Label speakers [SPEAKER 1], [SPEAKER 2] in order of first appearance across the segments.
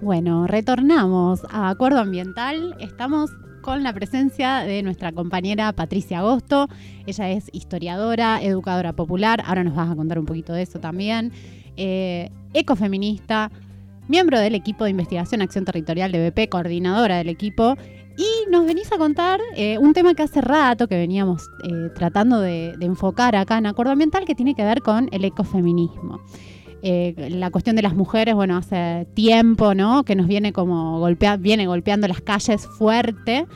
[SPEAKER 1] Bueno, retornamos a Acuerdo Ambiental. Estamos con la presencia de nuestra compañera Patricia Agosto. Ella es historiadora, educadora popular. Ahora nos vas a contar un poquito de eso también. Eh, ecofeminista, miembro del equipo de investigación Acción Territorial de BP, coordinadora del equipo. Y nos venís a contar eh, un tema que hace rato que veníamos eh, tratando de, de enfocar acá en Acuerdo Ambiental que tiene que ver con el ecofeminismo. Eh, la cuestión de las mujeres, bueno, hace tiempo, ¿no? Que nos viene como golpea, viene golpeando las calles fuerte.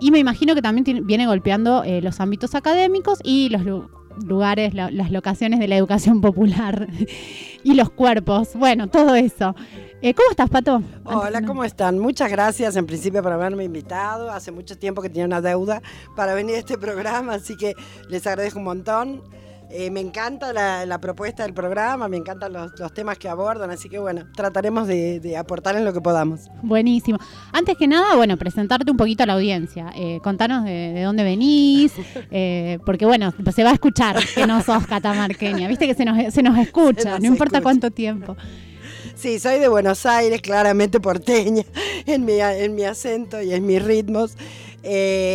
[SPEAKER 1] Y me imagino que también viene golpeando eh, los ámbitos académicos y los lugares, las locaciones de la educación popular y los cuerpos. Bueno, todo eso. Eh, ¿Cómo estás, Pato?
[SPEAKER 2] Hola, ¿cómo están? Muchas gracias en principio por haberme invitado. Hace mucho tiempo que tenía una deuda para venir a este programa, así que les agradezco un montón. Eh, me encanta la, propuesta del programa, me encantan los, temas que abordan, así que bueno, trataremos de, aportar en lo que podamos.
[SPEAKER 1] Buenísimo. Antes que nada, bueno, presentarte un poquito a la audiencia. Eh, contanos de, dónde venís, eh, porque bueno, se va a escuchar que no sos catamarqueña, viste que se nos, se nos escucha, no importa cuánto tiempo.
[SPEAKER 2] Sí, soy de Buenos Aires, claramente porteña en mi, en mi acento y en mis ritmos.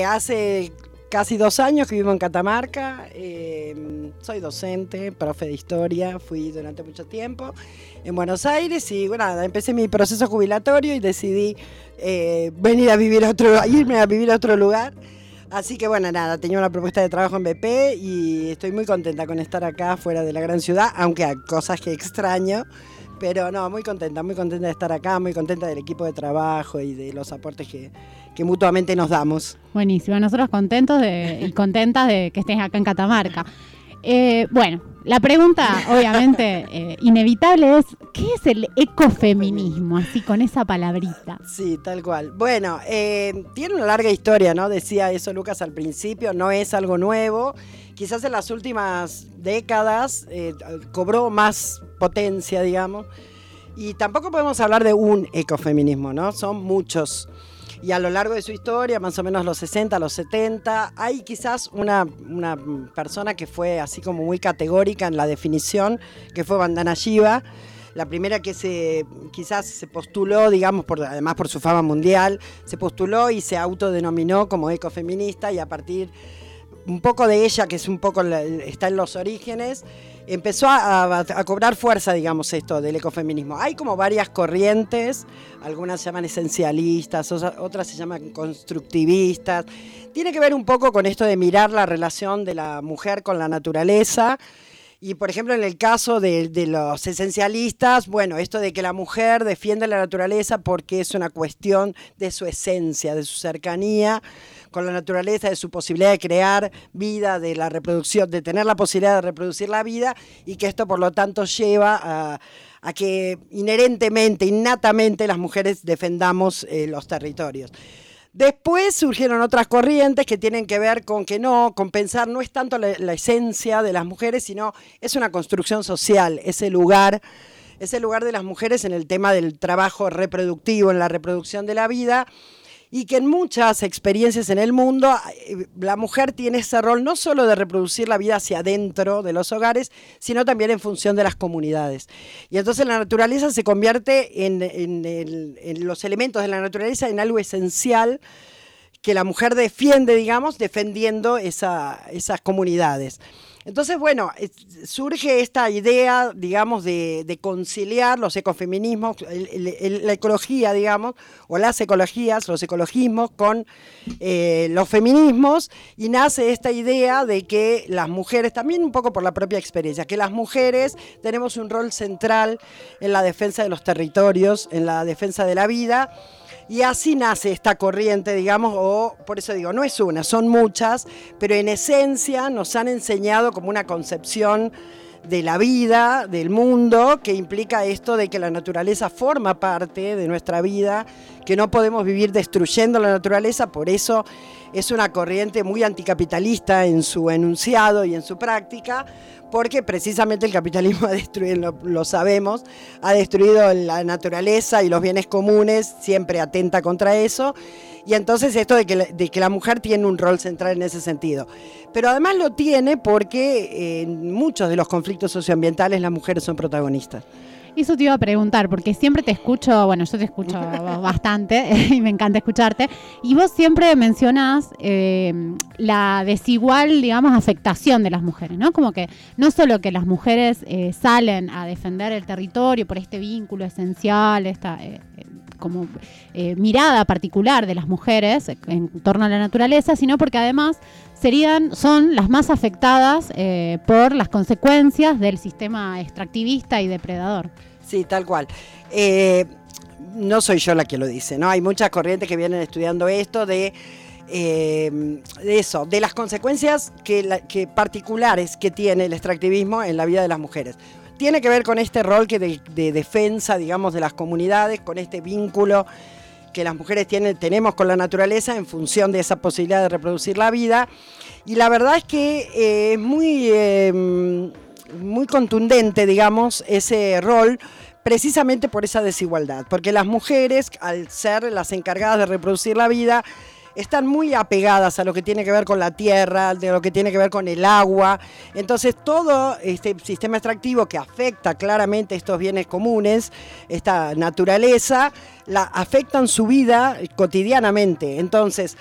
[SPEAKER 2] hace casi dos años que vivo en Catamarca. Em, soy docente, profe de historia, fui durante mucho tiempo en Buenos Aires y bueno, empecé mi proceso jubilatorio y decidí eh, venir a vivir a otro, irme a vivir a otro lugar. Así que bueno, nada, tenía una propuesta de trabajo en BP y estoy muy contenta con estar acá fuera de la gran ciudad, aunque hay cosas que extraño. Pero no, muy contenta, muy contenta de estar acá, muy contenta del equipo de trabajo y de los aportes que, que mutuamente nos damos.
[SPEAKER 1] Buenísimo, nosotros contentos y contentas de que estés acá en Catamarca. Eh, bueno, la pregunta, obviamente, eh, inevitable es, ¿qué es el ecofeminismo? Así con esa palabrita.
[SPEAKER 2] Sí, tal cual. Bueno, eh, tiene una larga historia, ¿no? Decía eso Lucas al principio, no es algo nuevo. Quizás en las últimas décadas cobró más potencia, digamos. Y tampoco podemos hablar de un ecofeminismo, ¿no? Son muchos y a lo largo de su historia, más o menos los 60, los 70, hay quizás una, una persona que fue así como muy categórica en la definición, que fue Bandana Shiva. La primera que se quizás se postuló, digamos, por, además por su fama mundial, se postuló y se autodenominó como ecofeminista y a partir un poco de ella, que es un poco está en los orígenes, empezó a, cobrar fuerza, digamos, esto del ecofeminismo. Hay como varias corrientes, algunas se llaman esencialistas, otras se llaman constructivistas. Tiene que ver un poco con esto de mirar la relación de la mujer con la naturaleza. Y por ejemplo, en el caso de, de, los esencialistas, bueno, esto de que la mujer defiende la naturaleza porque es una cuestión de su esencia, de su cercanía con la naturaleza, de su posibilidad de crear vida, de la reproducción, de tener la posibilidad de reproducir la vida y que esto por lo tanto lleva a, que inherentemente, innatamente las mujeres defendamos eh, los territorios. Después surgieron otras corrientes que tienen que ver con que no, con pensar no es tanto la, la esencia de las mujeres, sino es una construcción social, ese lugar ese lugar de las mujeres en el tema del trabajo reproductivo, en la reproducción de la vida, y que en muchas experiencias en el mundo eh, la mujer tiene ese rol no solo de reproducir la vida hacia adentro de los hogares, sino también en función de las comunidades. Y entonces la naturaleza se convierte en, en los elementos de la naturaleza en algo esencial que la mujer defiende, digamos, defendiendo esa, esas comunidades. Entonces, bueno, surge esta idea, digamos, de, conciliar los ecofeminismos, la ecología, digamos, o las ecologías, los ecologismos con eh, los feminismos, y nace esta idea de que las mujeres, también un poco por la propia experiencia, que las mujeres tenemos un rol central en la defensa de los territorios, en la defensa de la vida, y así nace esta corriente, digamos, o por eso digo, no es una, son muchas, pero en esencia nos han enseñado como una concepción de la vida, del mundo, que implica esto de que la naturaleza forma parte de nuestra vida, que no podemos vivir destruyendo la naturaleza, por eso es una corriente muy anticapitalista en su enunciado y en su práctica, porque precisamente el capitalismo ha destruido, lo, sabemos, ha destruido la naturaleza y los bienes comunes, siempre atenta contra eso. Y entonces esto de que, de que la mujer tiene un rol central en ese sentido. Pero además lo tiene porque en muchos de los conflictos socioambientales las mujeres son protagonistas.
[SPEAKER 1] Eso te iba a preguntar, porque siempre te escucho, bueno, yo te escucho bastante y me encanta escucharte, y vos siempre mencionás eh, la desigual, digamos, afectación de las mujeres, ¿no? Como que no solo que las mujeres eh, salen a defender el territorio por este vínculo esencial, esta eh, como mirada particular de las mujeres en torno a la naturaleza, sino porque además serían, son las más afectadas eh, por las consecuencias del sistema extractivista y depredador.
[SPEAKER 2] Sí, tal cual. Eh, no soy yo la que lo dice, ¿no? Hay muchas corrientes que vienen estudiando esto de, eh, eso, de las consecuencias que, particulares que tiene el extractivismo en la vida de las mujeres. Tiene que ver con este rol que de defensa, digamos, de las comunidades, con este vínculo que las mujeres tienen, tenemos con la naturaleza en función de esa posibilidad de reproducir la vida. Y la verdad es que eh, es muy, em, muy contundente, digamos, ese rol precisamente por esa desigualdad, porque las mujeres, al ser las encargadas de reproducir la vida, están muy apegadas a lo que tiene que ver con la tierra, de lo que tiene que ver con el agua. Entonces todo este sistema extractivo que afecta claramente estos bienes comunes, esta naturaleza, la afectan su vida cotidianamente. Entonces,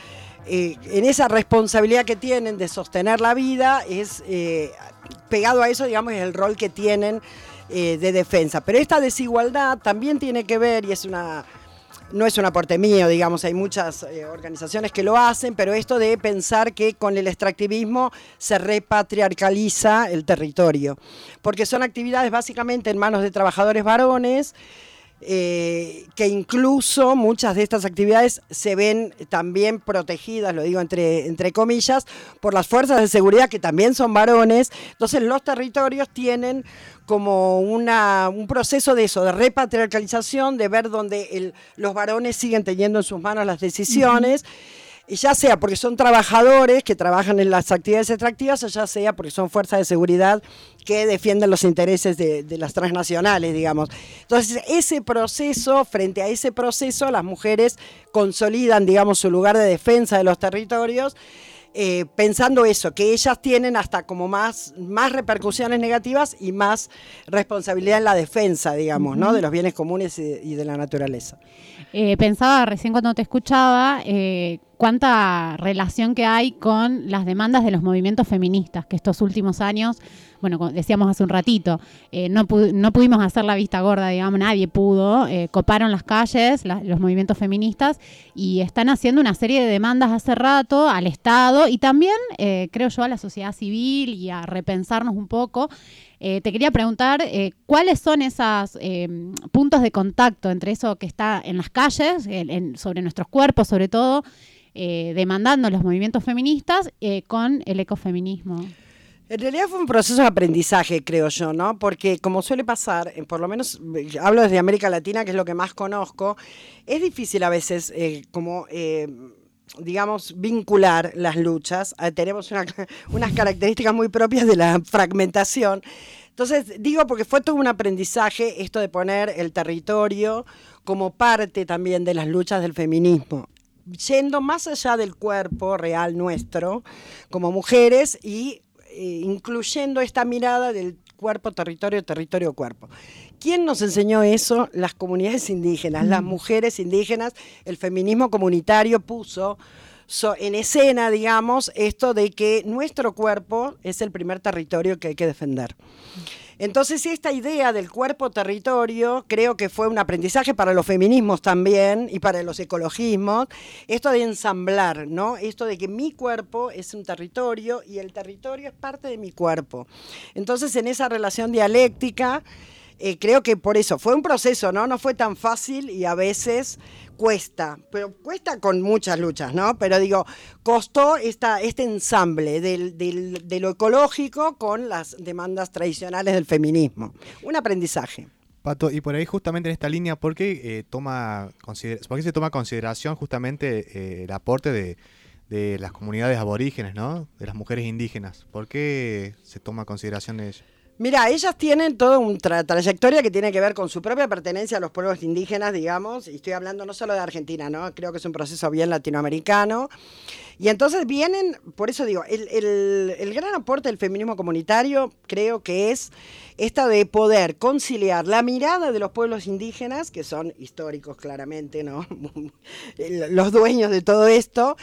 [SPEAKER 2] eh, en esa responsabilidad que tienen de sostener la vida, es eh, pegado a eso, digamos, es el rol que tienen eh, de defensa. Pero esta desigualdad también tiene que ver, y es una no es un aporte mío, digamos, hay muchas eh, organizaciones que lo hacen, pero esto de pensar que con el extractivismo se repatriarcaliza el territorio, porque son actividades básicamente en manos de trabajadores varones, eh, que incluso muchas de estas actividades se ven también protegidas, lo digo entre, entre comillas, por las fuerzas de seguridad que también son varones. Entonces los territorios tienen como una, un proceso de eso, de repatriarcalización, de ver donde los varones siguen teniendo en sus manos las decisiones ya sea porque son trabajadores que trabajan en las actividades extractivas, o ya sea porque son fuerzas de seguridad que defienden los intereses de, las transnacionales, digamos. Entonces, ese proceso, frente a ese proceso, las mujeres consolidan, digamos, su lugar de defensa de los territorios. Eh, pensando eso, que ellas tienen hasta como más, más repercusiones negativas y más responsabilidad en la defensa, digamos, ¿no? de los bienes comunes y de, la naturaleza.
[SPEAKER 1] Eh, pensaba recién cuando te escuchaba, eh, cuánta relación que hay con las demandas de los movimientos feministas, que estos últimos años, bueno, decíamos hace un ratito, eh, no, pudimos hacer la vista gorda, digamos, nadie pudo, eh, coparon las calles, los movimientos feministas, y están haciendo una serie de demandas hace rato al Estado y también, eh, creo yo, a la sociedad civil y a repensarnos un poco. Te quería preguntar cuáles son esos puntos de contacto entre eso que está en las calles, sobre nuestros cuerpos sobre todo, eh, demandando los movimientos feministas eh, con el ecofeminismo.
[SPEAKER 2] En realidad fue un proceso de aprendizaje, creo yo, ¿no? Porque como suele pasar, por lo menos hablo desde América Latina, que es lo que más conozco, es difícil a veces eh, como digamos, vincular las luchas. tenemos unas características muy propias de la fragmentación. Entonces, digo porque fue todo un aprendizaje esto de poner el territorio como parte también de las luchas del feminismo yendo más allá del cuerpo real nuestro como mujeres y eh, incluyendo esta mirada del cuerpo, territorio, territorio, cuerpo. ¿Quién nos enseñó eso? Las comunidades indígenas, las mm. mujeres indígenas, el feminismo comunitario puso en escena, digamos, esto de que nuestro cuerpo es el primer territorio que hay que defender. Entonces, esta idea del cuerpo territorio creo que fue un aprendizaje para los feminismos también y para los ecologismos, esto de ensamblar, ¿no? Esto de que mi cuerpo es un territorio y el territorio es parte de mi cuerpo. Entonces, en esa relación dialéctica, eh, creo que por eso fue un proceso, ¿no? No fue tan fácil y a veces cuesta, pero cuesta con muchas luchas, ¿no? Pero digo, costó esta, este ensamble del, de lo ecológico con las demandas tradicionales del feminismo. Un aprendizaje.
[SPEAKER 3] Pato, y por ahí justamente en esta línea, ¿por qué, eh, toma, ¿por qué se toma consideración justamente eh, el aporte de, las comunidades aborígenes, ¿no? De las mujeres indígenas. ¿Por qué se toma consideración de ello?
[SPEAKER 2] Mira, ellas tienen toda una trayectoria que tiene que ver con su propia pertenencia a los pueblos indígenas, digamos, y estoy hablando no solo de Argentina, ¿no? Creo que es un proceso bien latinoamericano. Y entonces vienen, por eso digo, el, el gran aporte del feminismo comunitario creo que es esta de poder conciliar la mirada de los pueblos indígenas, que son históricos claramente, ¿no? los dueños de todo esto,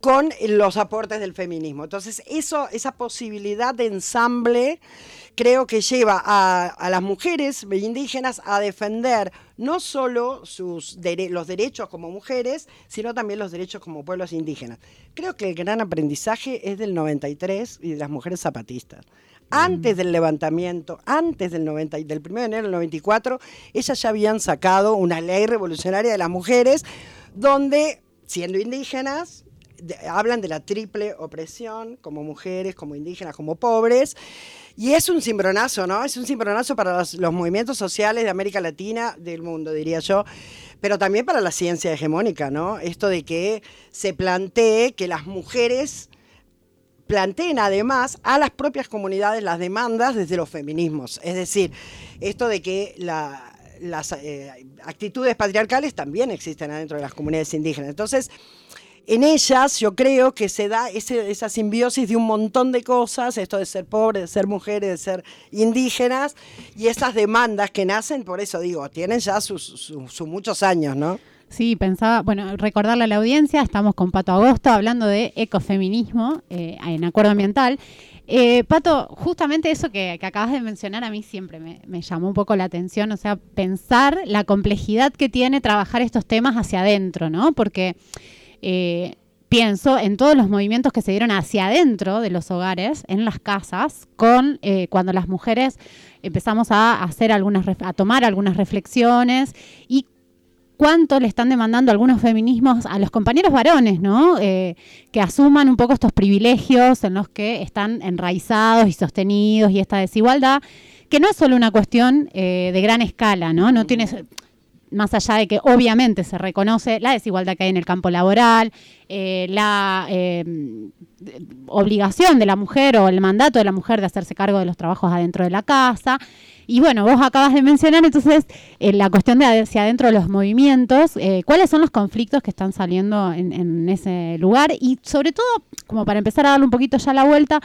[SPEAKER 2] con los aportes del feminismo. Entonces, eso, esa posibilidad de ensamble creo que lleva a, las mujeres indígenas a defender no solo sus los derechos como mujeres, sino también los derechos como pueblos indígenas. Creo que el gran aprendizaje es del 93 y de las mujeres zapatistas. Antes mm. del levantamiento, antes del, 90, del 1 de enero del 94, ellas ya habían sacado una ley revolucionaria de las mujeres donde, siendo indígenas, hablan de la triple opresión, como mujeres, como indígenas, como pobres. Y es un cimbronazo, ¿no? Es un cimbronazo para los, movimientos sociales de América Latina, del mundo, diría yo, pero también para la ciencia hegemónica, ¿no? Esto de que se plantee que las mujeres planteen además a las propias comunidades las demandas desde los feminismos. Es decir, esto de que las eh, actitudes patriarcales también existen adentro de las comunidades indígenas. Entonces, en ellas yo creo que se da esa simbiosis de un montón de cosas, esto de ser pobre, de ser mujeres, de ser indígenas, y esas demandas que nacen, por eso digo, tienen ya sus, muchos años, ¿no?
[SPEAKER 1] Sí, pensaba, bueno, recordarle a la audiencia, estamos con Pato Agosto hablando de ecofeminismo eh, en acuerdo ambiental. Eh, Pato, justamente eso que, acabas de mencionar a mí siempre me, me, llamó un poco la atención, o sea, pensar la complejidad que tiene trabajar estos temas hacia adentro, ¿no? Porque eh, pienso en todos los movimientos que se dieron hacia adentro de los hogares, en las casas, con eh, cuando las mujeres empezamos a hacer algunas, a tomar algunas reflexiones y cuánto le están demandando algunos feminismos a los compañeros varones, ¿no? Eh, que asuman un poco estos privilegios en los que están enraizados y sostenidos y esta desigualdad, que no es solo una cuestión de gran escala, ¿no? No tiene más allá de que obviamente se reconoce la desigualdad que hay en el campo laboral, eh, la eh, obligación de la mujer o el mandato de la mujer de hacerse cargo de los trabajos adentro de la casa. Y bueno, vos acabas de mencionar entonces eh, la cuestión de hacia adentro de los movimientos, cuáles son los conflictos que están saliendo en, ese lugar y sobre todo, como para empezar a darle un poquito ya la vuelta,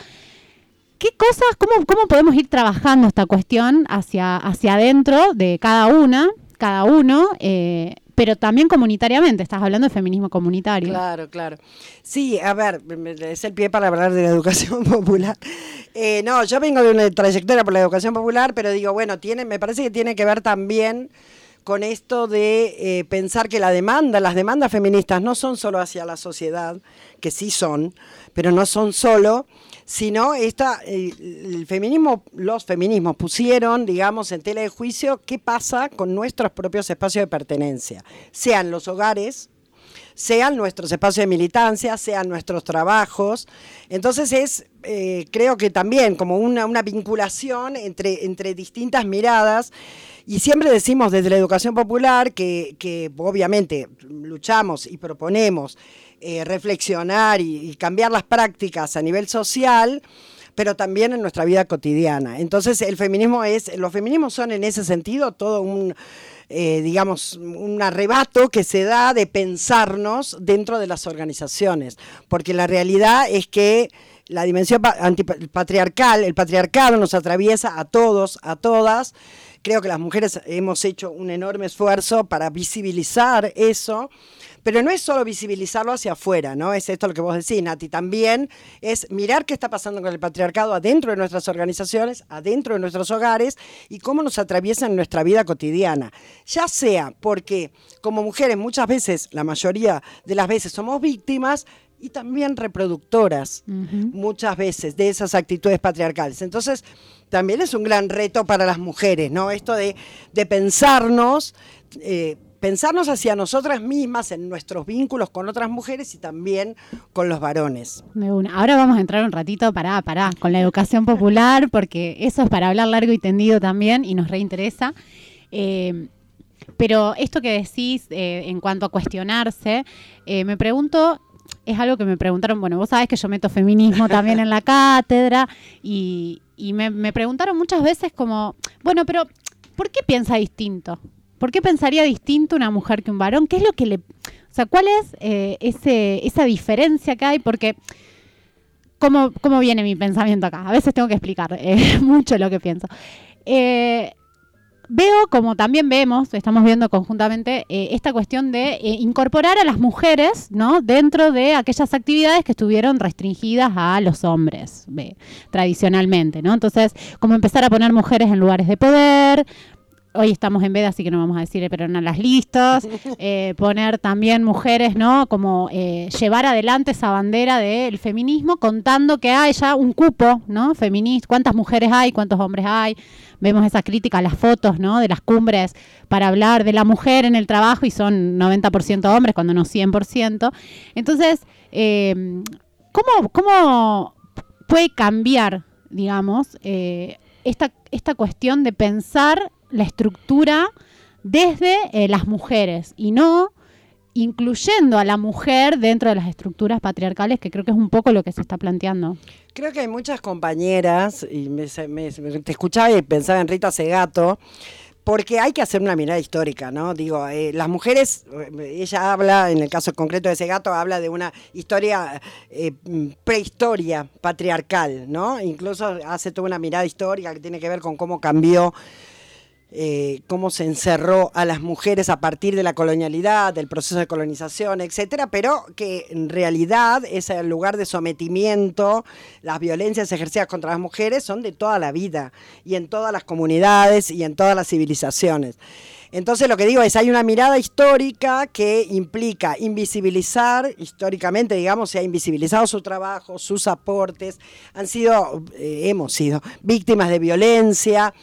[SPEAKER 1] ¿qué cosas, cómo, cómo podemos ir trabajando esta cuestión hacia, hacia adentro de cada una cada uno, eh, pero también comunitariamente, estás hablando de feminismo comunitario.
[SPEAKER 2] Claro, claro. Sí, a ver, es el pie para hablar de la educación popular. Eh, no, yo vengo de una trayectoria por la educación popular, pero digo, bueno, tiene, me parece que tiene que ver también con esto de eh, pensar que la demanda, las demandas feministas no son solo hacia la sociedad, que sí son, pero no son solo sino esta, el feminismo, los feminismos pusieron, digamos, en tela de juicio qué pasa con nuestros propios espacios de pertenencia, sean los hogares, sean nuestros espacios de militancia, sean nuestros trabajos. Entonces es, eh, creo que también como una, una vinculación entre, entre distintas miradas. Y siempre decimos desde la educación popular que, que obviamente luchamos y proponemos eh, reflexionar y, cambiar las prácticas a nivel social, pero también en nuestra vida cotidiana. Entonces, el feminismo es, los feminismos son en ese sentido todo un, eh, digamos, un arrebato que se da de pensarnos dentro de las organizaciones, porque la realidad es que la dimensión patriarcal, el patriarcado nos atraviesa a todos, a todas. Creo que las mujeres hemos hecho un enorme esfuerzo para visibilizar eso pero no es solo visibilizarlo hacia afuera, ¿no? Es esto lo que vos decís, Nati. También es mirar qué está pasando con el patriarcado adentro de nuestras organizaciones, adentro de nuestros hogares y cómo nos atraviesa en nuestra vida cotidiana. Ya sea porque como mujeres muchas veces, la mayoría de las veces somos víctimas, y también reproductoras muchas veces de esas actitudes patriarcales. Entonces, también es un gran reto para las mujeres, ¿no? Esto de, pensarnos eh, pensarnos hacia nosotras mismas en nuestros vínculos con otras mujeres y también con los varones.
[SPEAKER 1] Ahora vamos a entrar un ratito para para con la educación popular, porque eso es para hablar largo y tendido también y nos reinteresa. Eh, pero esto que decís eh, en cuanto a cuestionarse, eh, me pregunto es algo que me preguntaron, bueno, vos sabés que yo meto feminismo también en la cátedra y, y me, me preguntaron muchas veces como, bueno, pero ¿por qué piensa distinto? ¿Por qué pensaría distinto una mujer que un varón? ¿Qué es lo que le... O sea, ¿cuál es eh, esa diferencia que hay? Porque... ¿Cómo, ¿Cómo viene mi pensamiento acá? A veces tengo que explicar eh, mucho lo que pienso. Eh, veo, como también vemos, estamos viendo conjuntamente, eh, esta cuestión de eh, incorporar a las mujeres ¿no? dentro de aquellas actividades que estuvieron restringidas a los hombres ve, tradicionalmente. ¿no? Entonces, como empezar a poner mujeres en lugares de poder, hoy estamos en veda, así que no vamos a decir, pero en las listas, eh, poner también mujeres, ¿no? Como eh, llevar adelante esa bandera del feminismo, contando que hay ya un cupo, ¿no? Feminista, cuántas mujeres hay, cuántos hombres hay. Vemos esa crítica a las fotos, ¿no? De las cumbres para hablar de la mujer en el trabajo y son 90% hombres, cuando no 100%. Entonces, eh, ¿cómo, ¿cómo puede cambiar, digamos, eh, esta, esta cuestión de pensar la estructura desde eh, las mujeres y no incluyendo a la mujer dentro de las estructuras patriarcales, que creo que es un poco lo que se está planteando.
[SPEAKER 2] Creo que hay muchas compañeras, y me, te escuchaba y pensaba en Rita Segato, porque hay que hacer una mirada histórica, ¿no? Digo, eh, las mujeres, ella habla, en el caso concreto de ese gato, habla de una historia, eh, prehistoria patriarcal, ¿no? Incluso hace toda una mirada histórica que tiene que ver con cómo cambió eh, cómo se encerró a las mujeres a partir de la colonialidad, del proceso de colonización, etcétera, pero que en realidad ese lugar de sometimiento, las violencias ejercidas contra las mujeres son de toda la vida y en todas las comunidades y en todas las civilizaciones. Entonces lo que digo es, hay una mirada histórica que implica invisibilizar, históricamente, digamos, se ha invisibilizado su trabajo, sus aportes, han sido, eh, hemos sido víctimas de violencia,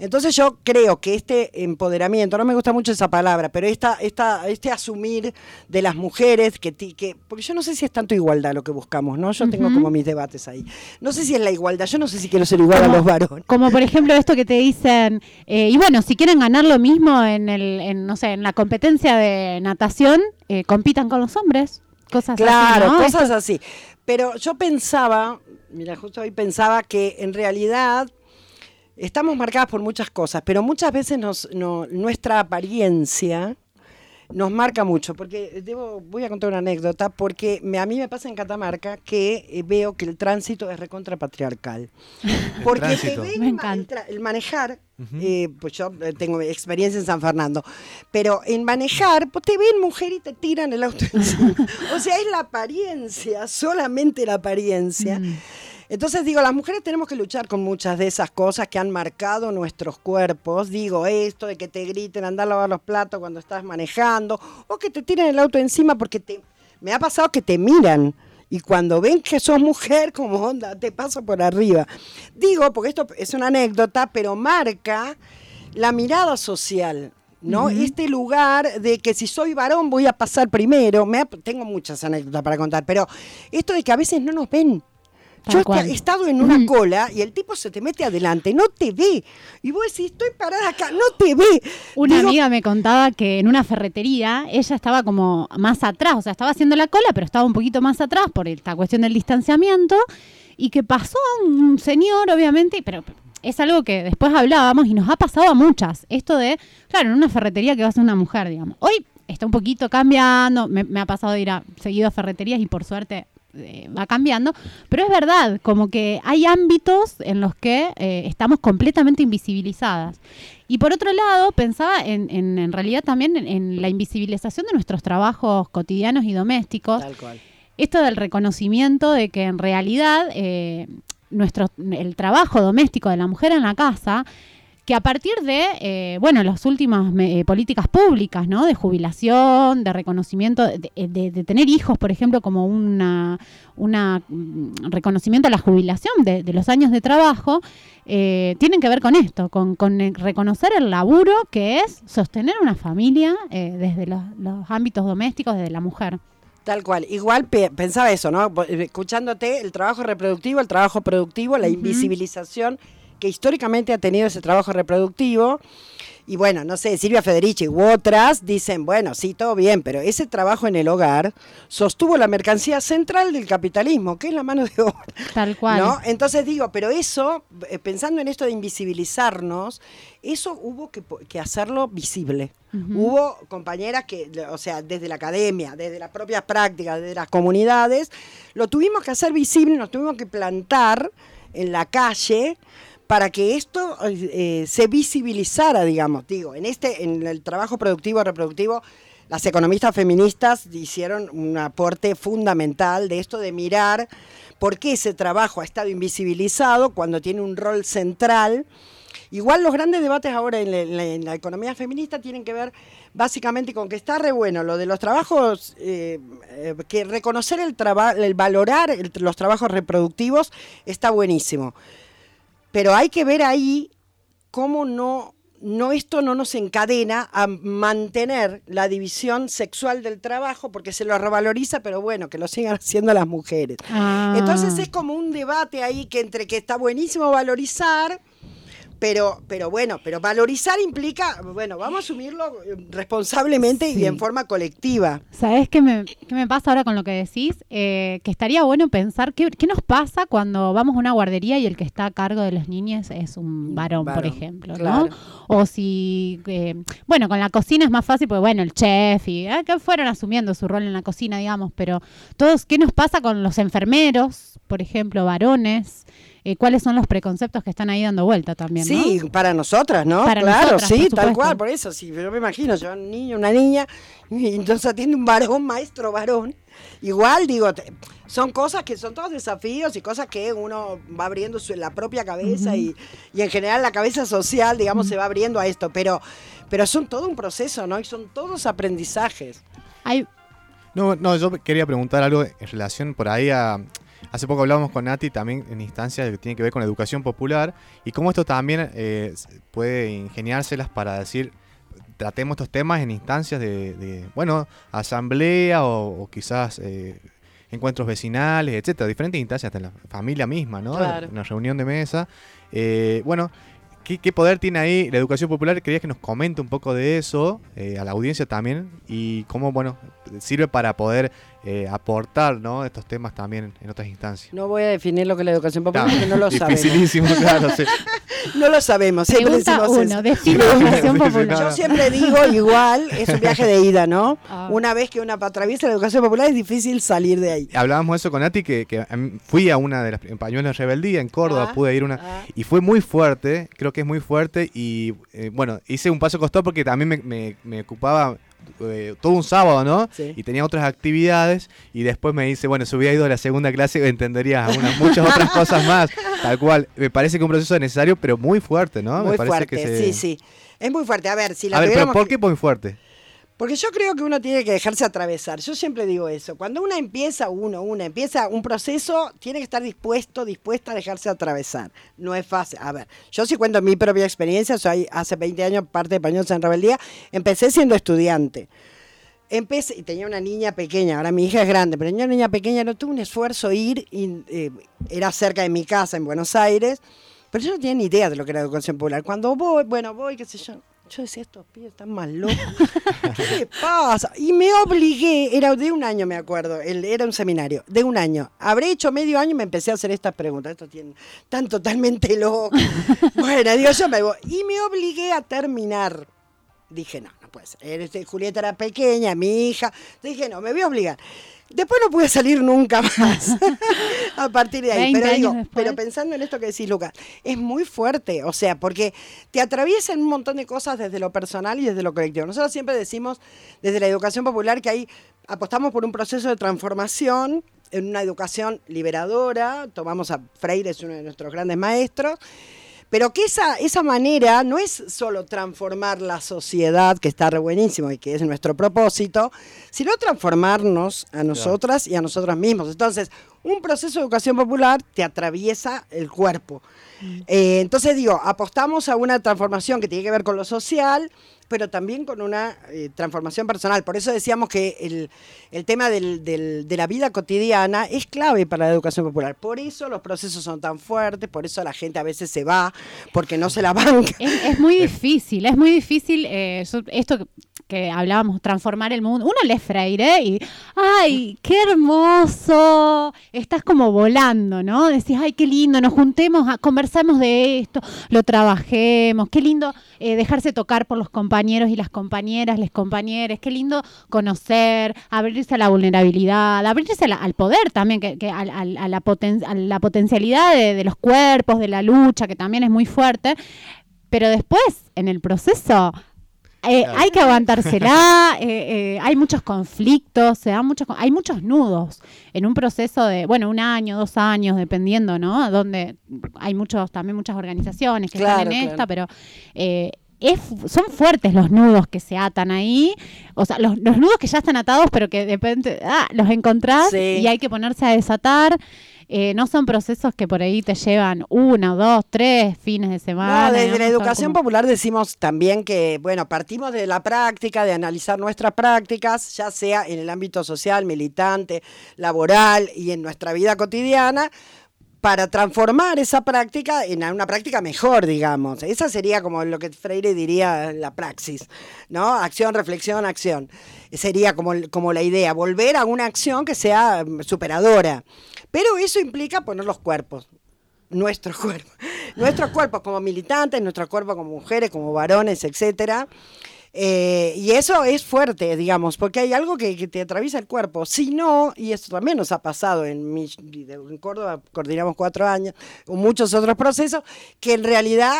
[SPEAKER 2] entonces yo creo que este empoderamiento, no me gusta mucho esa palabra, pero esta, esta, este asumir de las mujeres, que, que, porque yo no sé si es tanto igualdad lo que buscamos, ¿no? Yo tengo como mis debates ahí. No sé si es la igualdad, yo no sé si quiero ser igual a los varones.
[SPEAKER 1] Como por ejemplo esto que te dicen, eh, y bueno, si quieren ganar lo mismo en, el, en, no sé, en la competencia de natación, eh, compitan con los hombres. Cosas
[SPEAKER 2] claro,
[SPEAKER 1] así.
[SPEAKER 2] Claro, cosas así. Pero yo pensaba, mira, justo hoy pensaba que en realidad estamos marcadas por muchas cosas, pero muchas veces nos, no, nuestra apariencia nos marca mucho, porque debo, voy a contar una anécdota, porque me, a mí me pasa en Catamarca que eh, veo que el tránsito es recontra patriarcal. Porque te ven
[SPEAKER 1] me encanta.
[SPEAKER 2] El, el manejar, eh, pues yo eh, tengo experiencia en San Fernando, pero en manejar, pues te ven mujer y te tiran el auto encima. o sea, es la apariencia, solamente la apariencia.
[SPEAKER 1] Mm.
[SPEAKER 2] Entonces digo, las mujeres tenemos que luchar con muchas de esas cosas que han marcado nuestros cuerpos. Digo, esto de que te griten, andar a lavar los platos cuando estás manejando, o que te tiren el auto encima porque te... Me ha pasado que te miran y cuando ven que sos mujer, como onda, te paso por arriba. Digo, porque esto es una anécdota, pero marca la mirada social. ¿no? Uh -huh. Este lugar de que si soy varón voy a pasar primero. Me ha, tengo muchas anécdotas para contar, pero esto de que a veces no nos ven. Yo he estado en una cola y el tipo se te mete adelante, no te ve. Y vos decís, estoy parada acá, no te ve.
[SPEAKER 1] Una Digo, amiga me contaba que en una ferretería ella estaba como más atrás, o sea, estaba haciendo la cola, pero estaba un poquito más atrás por esta cuestión del distanciamiento. Y que pasó un señor, obviamente, pero es algo que después hablábamos y nos ha pasado a muchas. Esto de, claro, en una ferretería que va a ser una mujer, digamos. Hoy está un poquito cambiando, me, me ha pasado de ir a, seguido a ferreterías y por suerte eh, va cambiando, pero es verdad, como que hay ámbitos en los que eh, estamos completamente invisibilizadas. Y por otro lado, pensaba en, en, en realidad también en, en, la invisibilización de nuestros trabajos cotidianos y domésticos.
[SPEAKER 2] Tal cual.
[SPEAKER 1] Esto del reconocimiento de que en realidad eh, nuestro, el trabajo doméstico de la mujer en la casa que a partir de, eh, bueno, las últimas eh, políticas públicas, ¿no? De jubilación, de reconocimiento, de, de, de tener hijos, por ejemplo, como una, una mm, reconocimiento a la jubilación de, de los años de trabajo, eh, tienen que ver con esto, con, con, reconocer el laburo que es sostener una familia eh, desde los, los ámbitos domésticos, desde la mujer.
[SPEAKER 2] Tal cual. Igual pe pensaba eso, ¿no? Escuchándote, el trabajo reproductivo, el trabajo productivo, la uh -huh. invisibilización que históricamente ha tenido ese trabajo reproductivo y bueno, no sé, Silvia Federici u otras dicen, bueno, sí, todo bien, pero ese trabajo en el hogar sostuvo la mercancía central del capitalismo, que es la mano de obra.
[SPEAKER 1] Tal cual.
[SPEAKER 2] ¿no? Entonces digo, pero eso, eh, pensando en esto de invisibilizarnos, eso hubo que, hacerlo visible. Hubo compañeras que, o sea, desde la academia, desde las propias prácticas, desde las comunidades, lo tuvimos que hacer visible, nos tuvimos que plantar en la calle para que esto eh, se visibilizara, digamos, digo, en este, en el trabajo productivo reproductivo, las economistas feministas hicieron un aporte fundamental de esto de mirar por qué ese trabajo ha estado invisibilizado cuando tiene un rol central. Igual los grandes debates ahora en la, economía feminista tienen que ver básicamente con que está re bueno lo de los trabajos, eh, eh, que reconocer el trabajo, el valorar los trabajos reproductivos está buenísimo. Pero hay que ver ahí cómo no, no esto no nos encadena a mantener la división sexual del trabajo porque se lo revaloriza, pero bueno, que lo sigan haciendo las mujeres.
[SPEAKER 1] Ah.
[SPEAKER 2] Entonces es como un debate ahí que entre que está buenísimo valorizar, pero, pero bueno, pero valorizar implica, bueno, vamos a asumirlo eh, responsablemente y en forma colectiva.
[SPEAKER 1] ¿Sabes qué me, qué me pasa ahora con lo que decís? Eh, que estaría bueno pensar qué, qué nos pasa cuando vamos a una guardería y el que está a cargo de los niños es un varón, por ejemplo,
[SPEAKER 2] claro.
[SPEAKER 1] ¿no? O si, eh, bueno, con la cocina es más fácil, porque bueno, el chef y eh, que fueron asumiendo su rol en la cocina, digamos, pero todos, ¿qué nos pasa con los enfermeros, por ejemplo, varones? Eh, ¿Cuáles son los preconceptos que están ahí dando vuelta también? ¿no?
[SPEAKER 2] Sí, para nosotras, ¿no?
[SPEAKER 1] Para
[SPEAKER 2] claro,
[SPEAKER 1] nosotras,
[SPEAKER 2] sí,
[SPEAKER 1] por
[SPEAKER 2] tal cual, por eso, sí, yo me imagino, yo un niño, una niña, y entonces atiende un varón, maestro varón. Igual, digo, te- son cosas que son todos desafíos y cosas que uno va abriendo su, la propia cabeza y, y en general la cabeza social, digamos, se va abriendo a esto, pero, pero son todo un proceso, ¿no? Y son todos aprendizajes.
[SPEAKER 1] Hay,
[SPEAKER 3] No, no, yo quería preguntar algo en relación por ahí a... Hace poco hablábamos con Nati también en instancias que tienen que ver con la educación popular y cómo esto también eh, puede ingeniárselas para decir, tratemos estos temas en instancias de, de, bueno, asamblea o, o quizás eh, encuentros vecinales, etcétera, diferentes instancias, hasta en la familia misma, ¿no?
[SPEAKER 2] Claro.
[SPEAKER 3] Una reunión de mesa. Eh, bueno, ¿qué, qué poder tiene ahí la educación popular? Quería que nos comente un poco de eso, eh, a la audiencia también, y cómo, bueno, sirve para poder eh, aportar, ¿no? Estos temas también en otras instancias.
[SPEAKER 2] No voy a definir lo que es la educación popular
[SPEAKER 3] Claro,
[SPEAKER 2] porque no lo sabemos.
[SPEAKER 3] Dificilísimo, claro, sí.
[SPEAKER 2] No lo sabemos, siempre
[SPEAKER 1] pregunta
[SPEAKER 2] decimos
[SPEAKER 1] uno, educación popular.
[SPEAKER 2] Yo siempre digo igual, es un viaje de ida, ¿no?
[SPEAKER 1] Ah.
[SPEAKER 2] Una vez que una atraviesa la educación popular es difícil salir de ahí.
[SPEAKER 3] Hablábamos eso con Nati, que, que fui a una de las pañuelos de rebeldía en Córdoba,
[SPEAKER 2] Ah,
[SPEAKER 3] pude ir una...
[SPEAKER 2] ah.
[SPEAKER 3] Y fue muy fuerte, creo que es muy fuerte, y eh, bueno, hice un paso costado porque también me, me- me ocupaba eh, todo un sábado, ¿no?
[SPEAKER 2] Sí.
[SPEAKER 3] Y tenía otras actividades, y después me dice, bueno, si hubiera ido a la segunda clase entenderías algunas, muchas otras cosas más, tal cual. Me parece que un proceso necesario, pero muy fuerte, ¿no?
[SPEAKER 2] Muy
[SPEAKER 3] me parece
[SPEAKER 2] fuerte,
[SPEAKER 3] que se-
[SPEAKER 2] sí, sí. Es muy fuerte. A ver, si la
[SPEAKER 3] A ver, pero ¿por qué muy fuerte?
[SPEAKER 2] Porque yo creo que uno tiene que dejarse atravesar. Yo siempre digo eso. Cuando uno empieza, uno, una empieza un proceso, tiene que estar dispuesto, dispuesta a dejarse atravesar. No es fácil. A ver, yo sí cuento mi propia experiencia. Soy hace 20 años parte de Pañuelos en Rebeldía. Empecé siendo estudiante. Empecé, y tenía una niña pequeña, ahora mi hija es grande, pero tenía una niña pequeña, no tuve un esfuerzo ir, eh, era cerca de mi casa en Buenos Aires, pero yo no tenía ni idea de lo que era educación popular. Cuando voy, bueno, voy, qué sé yo, yo decía, estos pibes están más locos. ¿Qué le pasa? Y me obligué, era de un año, me acuerdo, el- era un seminario, de un año. Habré hecho medio año y me empecé a hacer estas preguntas. Estos tienen, están totalmente locos. bueno, digo, yo me voy. Y me obligué a terminar. Dije, no, ser. Este, Julieta era pequeña, mi hija. Dije, no, me voy a obligar. Después no pude salir nunca más a partir de ahí.
[SPEAKER 1] 20
[SPEAKER 2] Pero, digo, pero pensando en esto que decís, Lucas, es muy fuerte. O sea, porque te atraviesan un montón de cosas desde lo personal y desde lo colectivo. Nosotros siempre decimos desde la educación popular que ahí apostamos por un proceso de transformación en una educación liberadora. Tomamos a Freire, es uno de nuestros grandes maestros. Pero que esa, esa manera no es solo transformar la sociedad, que está re buenísimo y que es nuestro propósito, sino transformarnos a nosotras y a nosotros mismos. Entonces, un proceso de educación popular te atraviesa el cuerpo. Eh, entonces digo, apostamos a una transformación que tiene que ver con lo social, pero también con una eh, transformación personal. Por eso decíamos que el, el tema de la vida cotidiana es clave para la educación popular. Por eso los procesos son tan fuertes, por eso la gente a veces se va, porque no se la banca.
[SPEAKER 1] Es, muy difícil, es muy difícil eh, esto que, que hablábamos, transformar el mundo. Uno lee Freire y, ay, qué hermoso, estás como volando, ¿no? Decís, ay, qué lindo, nos juntemos, a, conversamos de esto, lo trabajemos, qué lindo eh, dejarse tocar por los compañeros y las compañeras, les compañeros, qué lindo conocer, abrirse a la vulnerabilidad, abrirse al poder también, que, a, la poten- a la potencialidad de los cuerpos, de la lucha, que también es muy fuerte. Pero después, en el proceso, eh,
[SPEAKER 3] Claro.
[SPEAKER 1] hay que aguantársela, eh, eh, hay muchos conflictos, se dan muchos, hay muchos nudos en un proceso de, bueno, un año, dos años, dependiendo, ¿no? Donde hay muchos, también muchas organizaciones que están
[SPEAKER 2] Claro,
[SPEAKER 1] en esta, pero eh, es son fuertes los nudos que se atan ahí, o sea, los, los nudos que ya están atados, pero que de repente ah, los encontrás
[SPEAKER 2] Sí.
[SPEAKER 1] y hay que ponerse a desatar. Eh, no son procesos que por ahí te llevan una, dos, tres fines de semana.
[SPEAKER 2] No, desde la educación
[SPEAKER 1] como-
[SPEAKER 2] popular decimos también que, bueno, partimos de la práctica, de analizar nuestras prácticas, ya sea en el ámbito social, militante, laboral y en nuestra vida cotidiana, para transformar esa práctica en una práctica mejor, digamos. Esa sería como lo que Freire diría la praxis, ¿no? Acción, reflexión, acción. Sería como, como la idea, volver a una acción que sea mm, superadora. Pero eso implica poner los cuerpos, nuestros cuerpos, nuestros cuerpos como militantes, nuestros cuerpos como mujeres, como varones, etcétera. Eh, y eso es fuerte, digamos, porque hay algo que, que te atraviesa el cuerpo. Si no, y esto también nos ha pasado en, mi- en Córdoba, coordinamos cuatro años, muchos otros procesos, que en realidad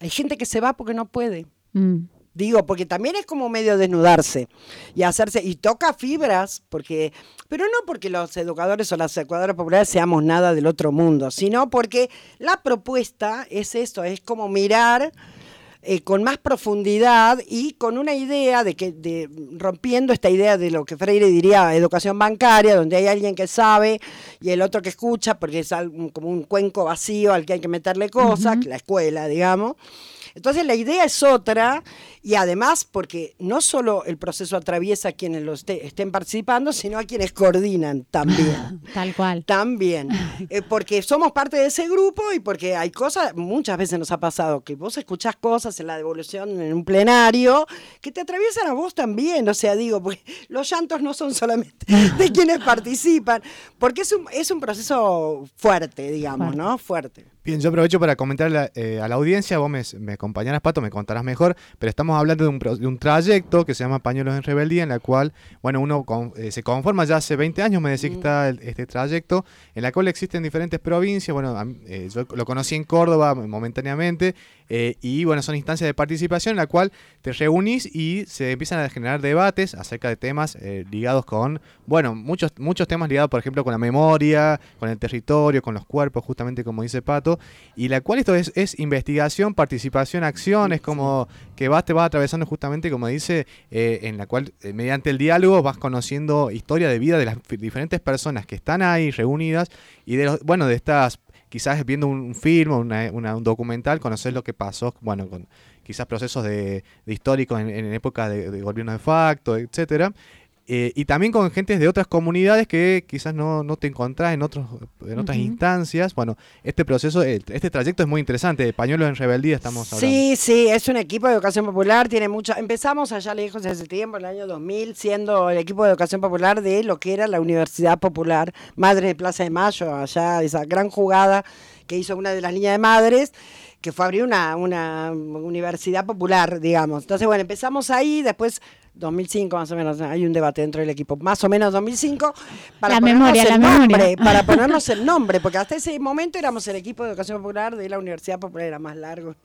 [SPEAKER 2] hay gente que se va porque no puede.
[SPEAKER 1] Mm.
[SPEAKER 2] Digo, porque también es como medio desnudarse y hacerse, y toca fibras, porque, pero no porque los educadores o las educadoras populares seamos nada del otro mundo, sino porque la propuesta es esto, es como mirar eh, con más profundidad y con una idea de que, de, rompiendo esta idea de lo que Freire diría educación bancaria, donde hay alguien que sabe y el otro que escucha, porque es algo, como un cuenco vacío al que hay que meterle cosas, la escuela, digamos. Entonces la idea es otra y además porque no solo el proceso atraviesa a quienes lo esté- estén participando, sino a quienes coordinan también.
[SPEAKER 1] Tal cual.
[SPEAKER 2] También, Eh, porque somos parte de ese grupo y porque hay cosas, muchas veces nos ha pasado que vos escuchás cosas en la devolución en un plenario que te atraviesan a vos también, o sea, digo, porque los llantos no son solamente de quienes participan, porque es un, es un proceso fuerte, digamos,
[SPEAKER 1] Fuerte.
[SPEAKER 2] ¿no? Fuerte.
[SPEAKER 3] Bien, yo aprovecho para comentar eh, a la audiencia, vos me, me acompañarás, Pato, me contarás mejor, pero estamos hablando de un, de un trayecto que se llama Pañuelos en Rebeldía, en la cual, bueno, uno con- eh, se conforma ya hace 20 años, me decía que está el- este trayecto, en la cual existen diferentes provincias, bueno, a eh, yo lo conocí en Córdoba momentáneamente, eh, y bueno, son instancias de participación en la cual te reunís y se empiezan a generar debates acerca de temas ligados con, bueno, muchos, muchos temas ligados, por ejemplo, con la memoria, con el territorio, con los cuerpos, justamente como dice Pato, y la cual esto es, es investigación, participación, acción, es como que vas, te vas atravesando justamente, como dice, eh, en la cual eh, mediante el diálogo vas conociendo historia de vida de las diferentes personas que están ahí reunidas y de los, bueno, de estas, quizás viendo un, film o una- un documental, conocer lo que pasó, bueno, con quizás procesos de, de históricos en, en época de gobierno de facto, etcétera. Eh, y también con gentes de otras comunidades que quizás no, no te encontrás en, otros, en otras instancias. Bueno, este proceso, este trayecto es muy interesante. Pañuelos en rebeldía estamos hablando.
[SPEAKER 2] Sí, sí, es un equipo de educación popular, tiene mucha... Empezamos allá lejos hace tiempo, en el año 2000, siendo el equipo de educación popular de lo que era la Universidad Popular, Madre de Plaza de Mayo, allá esa gran jugada que hizo una de las líneas de madres, que fue abrir una, una universidad popular, digamos. Entonces, bueno, empezamos ahí, después 2005 más o menos, hay un debate dentro del equipo, más o menos 2005, para
[SPEAKER 1] La
[SPEAKER 2] ponernos
[SPEAKER 1] memoria,
[SPEAKER 2] el
[SPEAKER 1] la
[SPEAKER 2] nombre,
[SPEAKER 1] memoria.
[SPEAKER 2] para ponernos el nombre, porque hasta ese momento éramos el equipo de educación popular de la Universidad Popular, era más largo.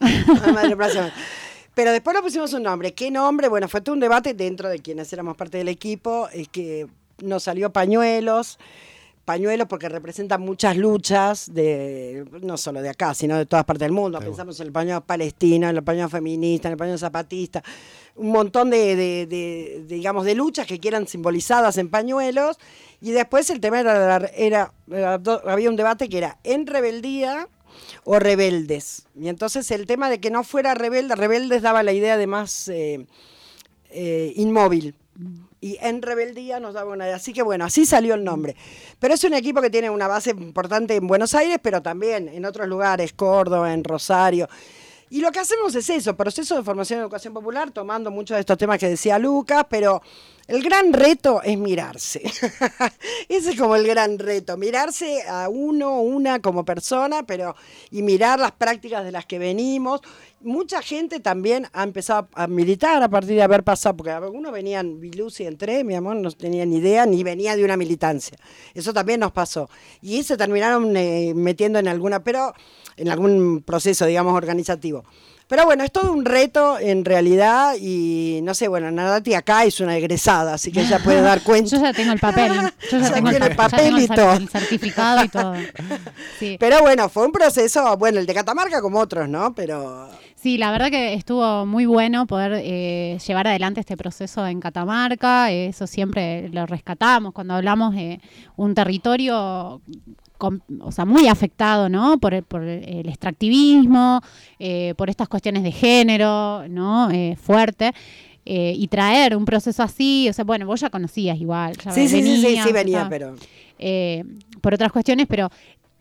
[SPEAKER 2] Pero después le pusimos un nombre. ¿Qué nombre? Bueno, fue todo un debate dentro de quienes éramos parte del equipo, es que nos salió pañuelos, pañuelos porque representan muchas luchas, de no solo de acá, sino de todas partes del mundo. Pensamos en el pañuelo palestino, en el pañuelo feminista, en el pañuelo zapatista, un montón de, de- de- de, digamos, de luchas que quieran simbolizadas en pañuelos. Y después el tema era, era, era había un debate que era en rebeldía o rebeldes. Y entonces el tema de que no fuera rebelde, rebeldes daba la idea de más eh, eh, inmóvil. Y en rebeldía nos daba una. Así que bueno, así salió el nombre. Pero es un equipo que tiene una base importante en Buenos Aires, pero también en otros lugares, Córdoba, en Rosario. Y lo que hacemos es eso, proceso de formación y educación popular, tomando muchos de estos temas que decía Lucas, pero el gran reto es mirarse. Ese es como el gran reto, mirarse a uno, una como persona, pero y mirar las prácticas de las que venimos. Mucha gente también ha empezado a militar a partir de haber pasado, porque algunos venían, Bilusi entré, mi amor, no tenía ni idea, ni venía de una militancia. Eso también nos pasó. Y se terminaron eh, metiendo en alguna, pero en algún proceso, digamos, organizativo. Pero bueno, es todo un reto en realidad y no sé, bueno, Nadati acá es una egresada, así que ella puede dar cuenta.
[SPEAKER 1] Yo ya tengo el papel. Yo ya
[SPEAKER 2] Ya
[SPEAKER 1] tengo el, ya
[SPEAKER 2] papel
[SPEAKER 1] tengo el el certificado y todo. Sí.
[SPEAKER 2] Pero bueno, fue un proceso, bueno, el de Catamarca como otros, ¿no? Pero
[SPEAKER 1] Sí, la verdad que estuvo muy bueno poder eh, llevar adelante este proceso en Catamarca. Eso siempre lo rescatamos cuando hablamos de un territorio o sea, muy afectado, ¿no? Por el, por el extractivismo, eh, por estas cuestiones de género, ¿no? Eh, fuerte. eh, y traer un proceso así, o sea, bueno, vos ya conocías igual. ya
[SPEAKER 2] sí, sí, sí, sí, sí, venía, pero
[SPEAKER 1] eh, por otras cuestiones, pero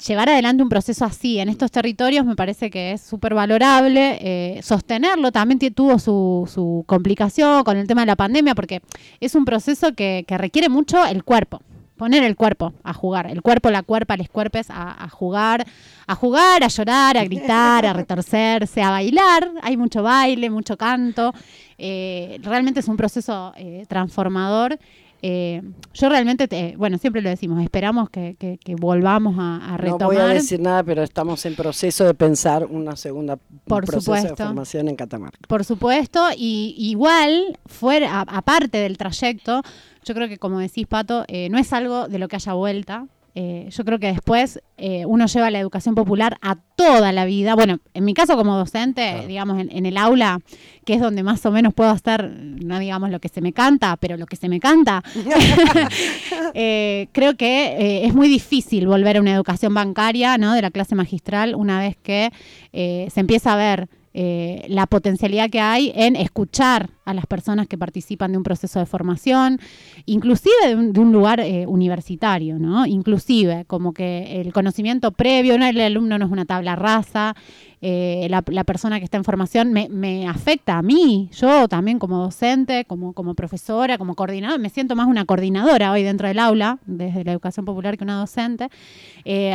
[SPEAKER 1] llevar adelante un proceso así en estos territorios me parece que es súper valorable. eh, sostenerlo también tuvo su, su complicación con el tema de la pandemia, porque es un proceso que, que requiere mucho el cuerpo. Poner el cuerpo a jugar, el cuerpo, la cuerpa, les cuerpes a, a jugar, a jugar, a llorar, a gritar, a retorcerse, a bailar. Hay mucho baile, mucho canto. eh, realmente es un proceso eh, transformador eh, yo realmente, te- bueno, siempre lo decimos, esperamos que, que- que volvamos a, a
[SPEAKER 2] no
[SPEAKER 1] retomar.
[SPEAKER 2] voy a decir nada, pero estamos en proceso de pensar una segunda un
[SPEAKER 1] Por
[SPEAKER 2] de
[SPEAKER 1] supuesto.
[SPEAKER 2] formación en Catamarca.
[SPEAKER 1] Por supuesto, y igual, fuera, aparte del trayecto, yo creo que como decís, Pato, eh, no es algo de lo que haya vuelta. Eh, yo creo que después eh, uno lleva la educación popular a toda la vida. Bueno, en mi caso como docente,
[SPEAKER 3] Claro.
[SPEAKER 1] digamos, en, en el aula, que es donde más o menos puedo hacer, no digamos lo que se me canta, pero lo que se me canta, eh, creo que es muy difícil volver a una educación bancaria, ¿no? De la clase magistral, una vez que se empieza a ver eh, la potencialidad que hay en escuchar a las personas que participan de un proceso de formación, inclusive de un, de un lugar eh, universitario, ¿no? Inclusive, como que el conocimiento previo, ¿no? el alumno no es una tabla rasa, eh, la, persona que está en formación me, afecta a mí, yo también como docente, como, como profesora, como coordinadora, me siento más una coordinadora hoy dentro del aula, desde la educación popular que una docente.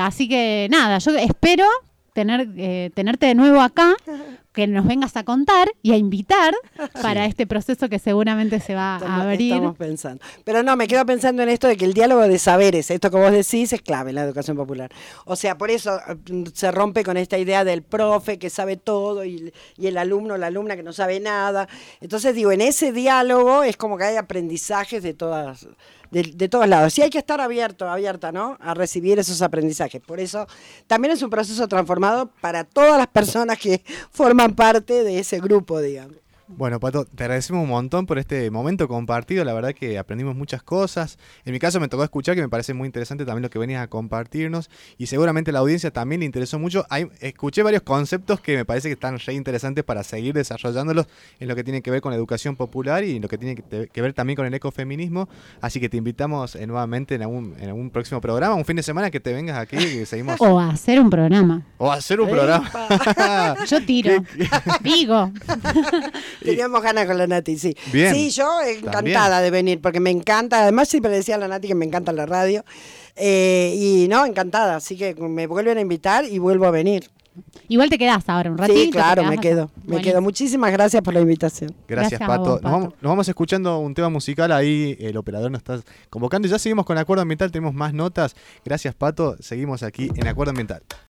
[SPEAKER 1] Así que nada, yo espero tener, eh, tenerte de nuevo acá, que nos vengas a contar y a invitar para este proceso que seguramente se va
[SPEAKER 2] Estamos,
[SPEAKER 1] a abrir.
[SPEAKER 2] estamos pensando. Pero no, me quedo pensando en esto de que el diálogo de saberes, esto que vos decís, es clave en la educación popular. O sea, por eso eh, se rompe con esta idea del profe que sabe todo y, y el alumno o la alumna que no sabe nada. Entonces, digo, en ese diálogo es como que hay aprendizajes de todas. De, de todos lados. Sí hay que estar abierto, abierta, ¿no? A recibir esos aprendizajes. Por eso también es un proceso transformado para todas las personas que forman parte de ese grupo, digamos.
[SPEAKER 3] Bueno, Pato, te agradecemos un montón por este momento compartido. La verdad que aprendimos muchas cosas. En mi caso me tocó escuchar, que me parece muy interesante también lo que venías a compartirnos. Y seguramente a la audiencia también le interesó mucho. Hay- escuché varios conceptos que me parece que están re interesantes para seguir desarrollándolos en lo que tiene que ver con la educación popular y en lo que tiene que, ver también con el ecofeminismo. Así que te invitamos eh, nuevamente en algún, en algún próximo programa, un fin de semana que te vengas aquí y seguimos.
[SPEAKER 1] O a hacer un programa.
[SPEAKER 3] O a hacer un programa.
[SPEAKER 1] Yo tiro. Digo.
[SPEAKER 2] Teníamos ganas con la Nati, sí.
[SPEAKER 3] Bien.
[SPEAKER 2] Sí, yo encantada de venir, porque me encanta. Además, siempre le decía a la Nati que me encanta la radio. Eh, y no, encantada. Así que me vuelven a invitar y vuelvo a venir.
[SPEAKER 1] Igual te quedás ahora un ratito.
[SPEAKER 2] sí, claro, me quedo. Me
[SPEAKER 1] Buenísimo.
[SPEAKER 2] quedo. Muchísimas gracias por la invitación.
[SPEAKER 3] Gracias, Pato.
[SPEAKER 1] vos,
[SPEAKER 3] Nos, vamos, nos vamos escuchando un tema musical ahí, el operador nos está convocando y ya seguimos con Acuerdo Ambiental, tenemos más notas. Gracias, Pato. Seguimos aquí en Acuerdo Ambiental.